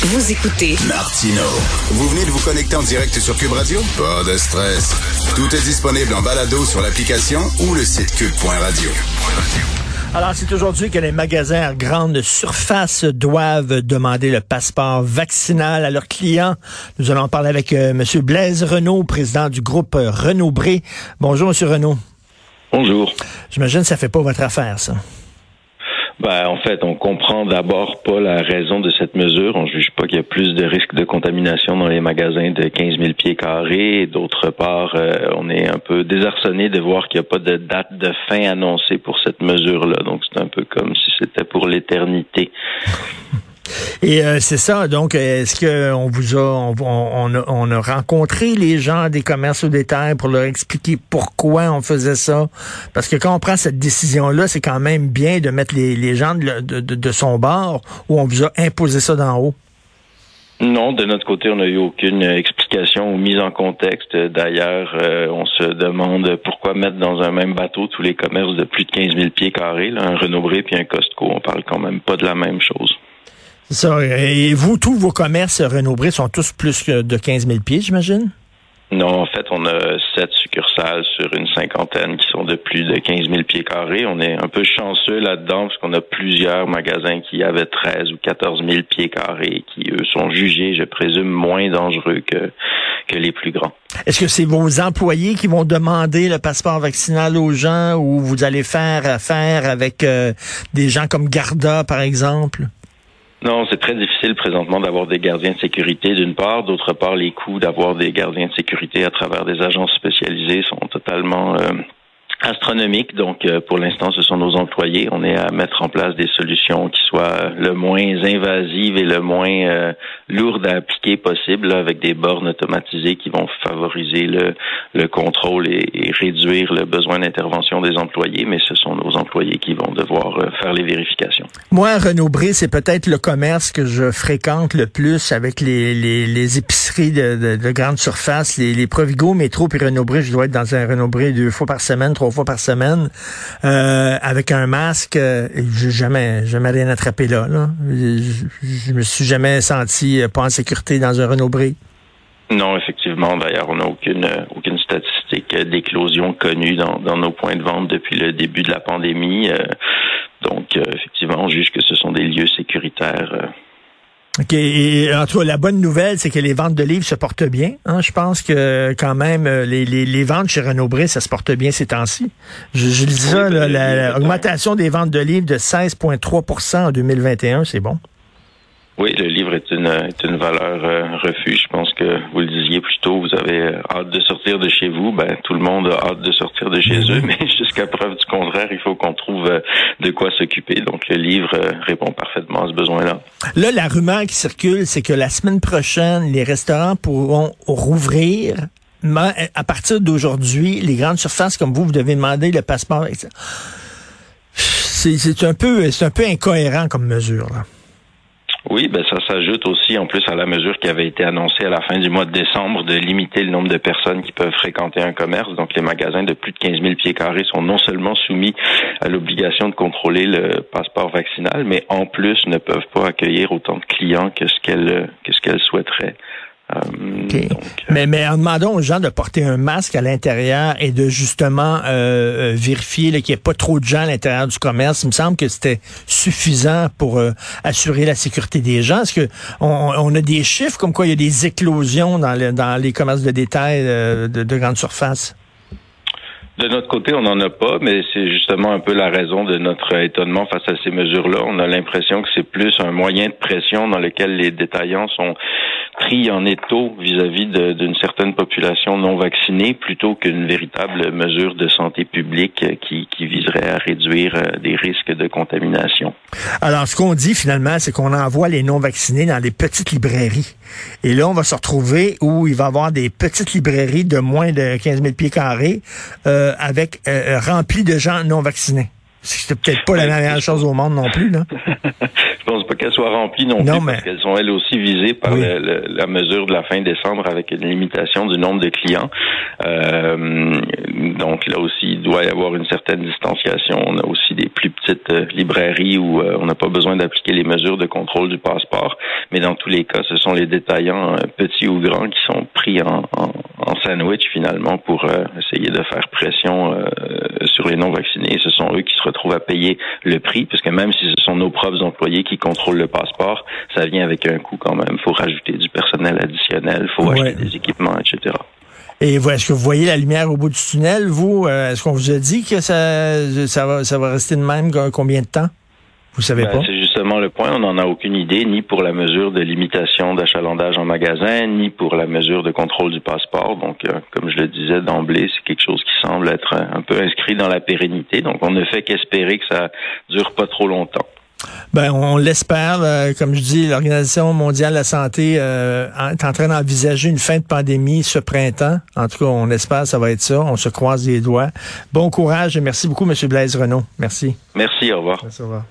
Vous écoutez Martino. Vous venez de vous connecter en direct sur Cube Radio? Pas de stress. Tout est disponible en balado sur l'application ou le site cube.radio. Alors, c'est aujourd'hui que les magasins à grande surface doivent demander le passeport vaccinal à leurs clients. Nous allons parler avec euh, M. Blaise Renault, président du groupe euh, Renault-Bré. Bonjour, M. Renault. Bonjour. J'imagine que ça fait pas votre affaire, ça. Ben, en fait, on comprend d'abord pas la raison de cette mesure. On juge pas qu'il y a plus de risques de contamination dans les magasins de 15 000 pieds carrés. D'autre part, euh, on est un peu désarçonné de voir qu'il n'y a pas de date de fin annoncée pour cette mesure-là. Donc, c'est un peu comme si c'était pour l'éternité. Et euh, c'est ça. Donc, est-ce que on vous a on, on, a, on, a, rencontré les gens des commerces au détail pour leur expliquer pourquoi on faisait ça? Parce que quand on prend cette décision-là, c'est quand même bien de mettre les, les gens de, de, de, son bord où on vous a imposé ça d'en haut? Non, de notre côté, on n'a eu aucune explication ou mise en contexte. D'ailleurs, euh, on se demande pourquoi mettre dans un même bateau tous les commerces de plus de 15 000 pieds carrés, là, un Renaud-Bré puis un Costco. On parle quand même pas de la même chose. Ça, et vous, tous vos commerces Renaud-Bré sont tous plus de 15 000 pieds, j'imagine? Non, en fait, on a sept succursales sur une cinquantaine qui sont de plus de 15 000 pieds carrés. On est un peu chanceux là-dedans parce qu'on a plusieurs magasins qui avaient 13 ou 14 000 pieds carrés qui, eux, sont jugés, je présume, moins dangereux que, que les plus grands. Est-ce que c'est vos employés qui vont demander le passeport vaccinal aux gens ou vous allez faire affaire avec euh, des gens comme Garda, par exemple? Non, c'est très difficile présentement d'avoir des gardiens de sécurité d'une part. D'autre part, les coûts d'avoir des gardiens de sécurité à travers des agences spécialisées sont totalement euh, astronomique. Donc, euh, pour l'instant, ce sont nos employés. On est à mettre en place des solutions qui soient le moins invasives et le moins euh, lourdes à appliquer possible, avec des bornes automatisées qui vont favoriser le, le contrôle et, réduire le besoin d'intervention des employés. Mais ce sont nos employés qui vont devoir euh, faire les vérifications. Moi, Renaud Bré, c'est peut-être le commerce que je fréquente le plus avec les, les, les épiceries de, de, de, grande surface, les, les Provigo, Métro et Renaud Bré. Je dois être dans un Renaud Bré deux fois par semaine, trois fois par semaine euh, avec un masque. Euh, j'ai jamais, jamais rien attrapé là. Je, je, me suis jamais senti euh, pas en sécurité dans un Renault Bré. Non, effectivement. D'ailleurs, on n'a aucune aucune statistique d'éclosion connue dans, dans, nos points de vente depuis le début de la pandémie. donc, effectivement, on juge que ce sont des lieux sécuritaires OK. Et en tout cas, la bonne nouvelle, c'est que les ventes de livres se portent bien. Hein? Je pense que quand même, euh, les, les, les ventes chez Renaud Bré, ça se porte bien ces temps-ci. Je, je dis ça, l'augmentation des ventes de livres de 16,3% en 2021, c'est bon? Oui, le est une, est une valeur euh, refuge. Je pense que vous le disiez plus tôt, vous avez euh, hâte de sortir de chez vous. Ben, tout le monde a hâte de sortir de chez eux, mais jusqu'à preuve du contraire, il faut qu'on trouve euh, de quoi s'occuper. Donc, le livre répond parfaitement à ce besoin-là. Là, la rumeur qui circule, c'est que la semaine prochaine, les restaurants pourront rouvrir mais à partir d'aujourd'hui, les grandes surfaces comme vous, vous devez demander le passeport. C'est un peu, c'est un peu incohérent comme mesure. Là. Oui, ben ça s'ajoute aussi en plus à la mesure qui avait été annoncée à la fin du mois de décembre de limiter le nombre de personnes qui peuvent fréquenter un commerce. Donc les magasins de plus de 15 000 pieds carrés sont non seulement soumis à l'obligation de contrôler le passeport vaccinal, mais en plus ne peuvent pas accueillir autant de clients que ce qu'elles que ce qu'elles souhaiteraient. Euh, euh, mais, mais en demandant aux gens de porter un masque à l'intérieur et de justement euh, vérifier qu'il n'y ait pas trop de gens à l'intérieur du commerce, il me semble que c'était suffisant pour assurer la sécurité des gens. Est-ce que on, a des chiffres comme quoi il y a des éclosions dans, dans les commerces de détail de, de grande surface? De notre côté, on n'en a pas, mais c'est justement un peu la raison de notre étonnement face à ces mesures-là. On a l'impression que c'est plus un moyen de pression dans lequel les détaillants sont pris en étau vis-à-vis d'une certaine population non vaccinée plutôt qu'une véritable mesure de santé publique qui, qui viserait à réduire euh, des risques de contamination. Alors, ce qu'on dit finalement, c'est qu'on envoie les non vaccinés dans les petites librairies. Et là, on va se retrouver où il va y avoir des petites librairies de moins de 15 000 pieds carrés euh, avec euh, remplies de gens non vaccinés. C'est peut-être pas la meilleure chose au monde non plus, là. je pense pas qu'elles soient remplies non, plus, parce qu'elles sont elles aussi visées par la mesure de la fin décembre avec une limitation du nombre de clients. Euh, donc là aussi, il doit y avoir une certaine distanciation. On a aussi des plus petites euh, librairies où euh, on n'a pas besoin d'appliquer les mesures de contrôle du passeport. Mais dans tous les cas, ce sont les détaillants, petits ou grands, qui sont pris en, en, sandwich finalement pour essayer de faire pression sur les non-vaccinés. Ce sont eux qui se retrouvent à payer le prix, puisque même si ce sont nos propres employés qui contrôlent le passeport, ça vient avec un coût quand même. Il faut rajouter du personnel additionnel, il faut acheter des équipements, etc. Et est-ce que vous voyez la lumière au bout du tunnel, vous? Euh, est-ce qu'on vous a dit que ça, ça, va, ça va rester de même combien de temps? Vous savez ben, pas? C'est justement le point. On n'en a aucune idée, ni pour la mesure de limitation d'achalandage en magasin, ni pour la mesure de contrôle du passeport. Donc, euh, comme je le disais d'emblée, c'est quelque chose qui semble être un peu inscrit dans la pérennité. Donc, on ne fait qu'espérer que ça dure pas trop longtemps. Ben, on l'espère. Euh, comme je dis, l'Organisation mondiale de la santé euh, est en train d'envisager une fin de pandémie ce printemps. En tout cas, on espère que ça va être ça. On se croise les doigts. Bon courage et merci beaucoup, M. Blaise Renault. Merci. Merci, au revoir. Merci, au revoir.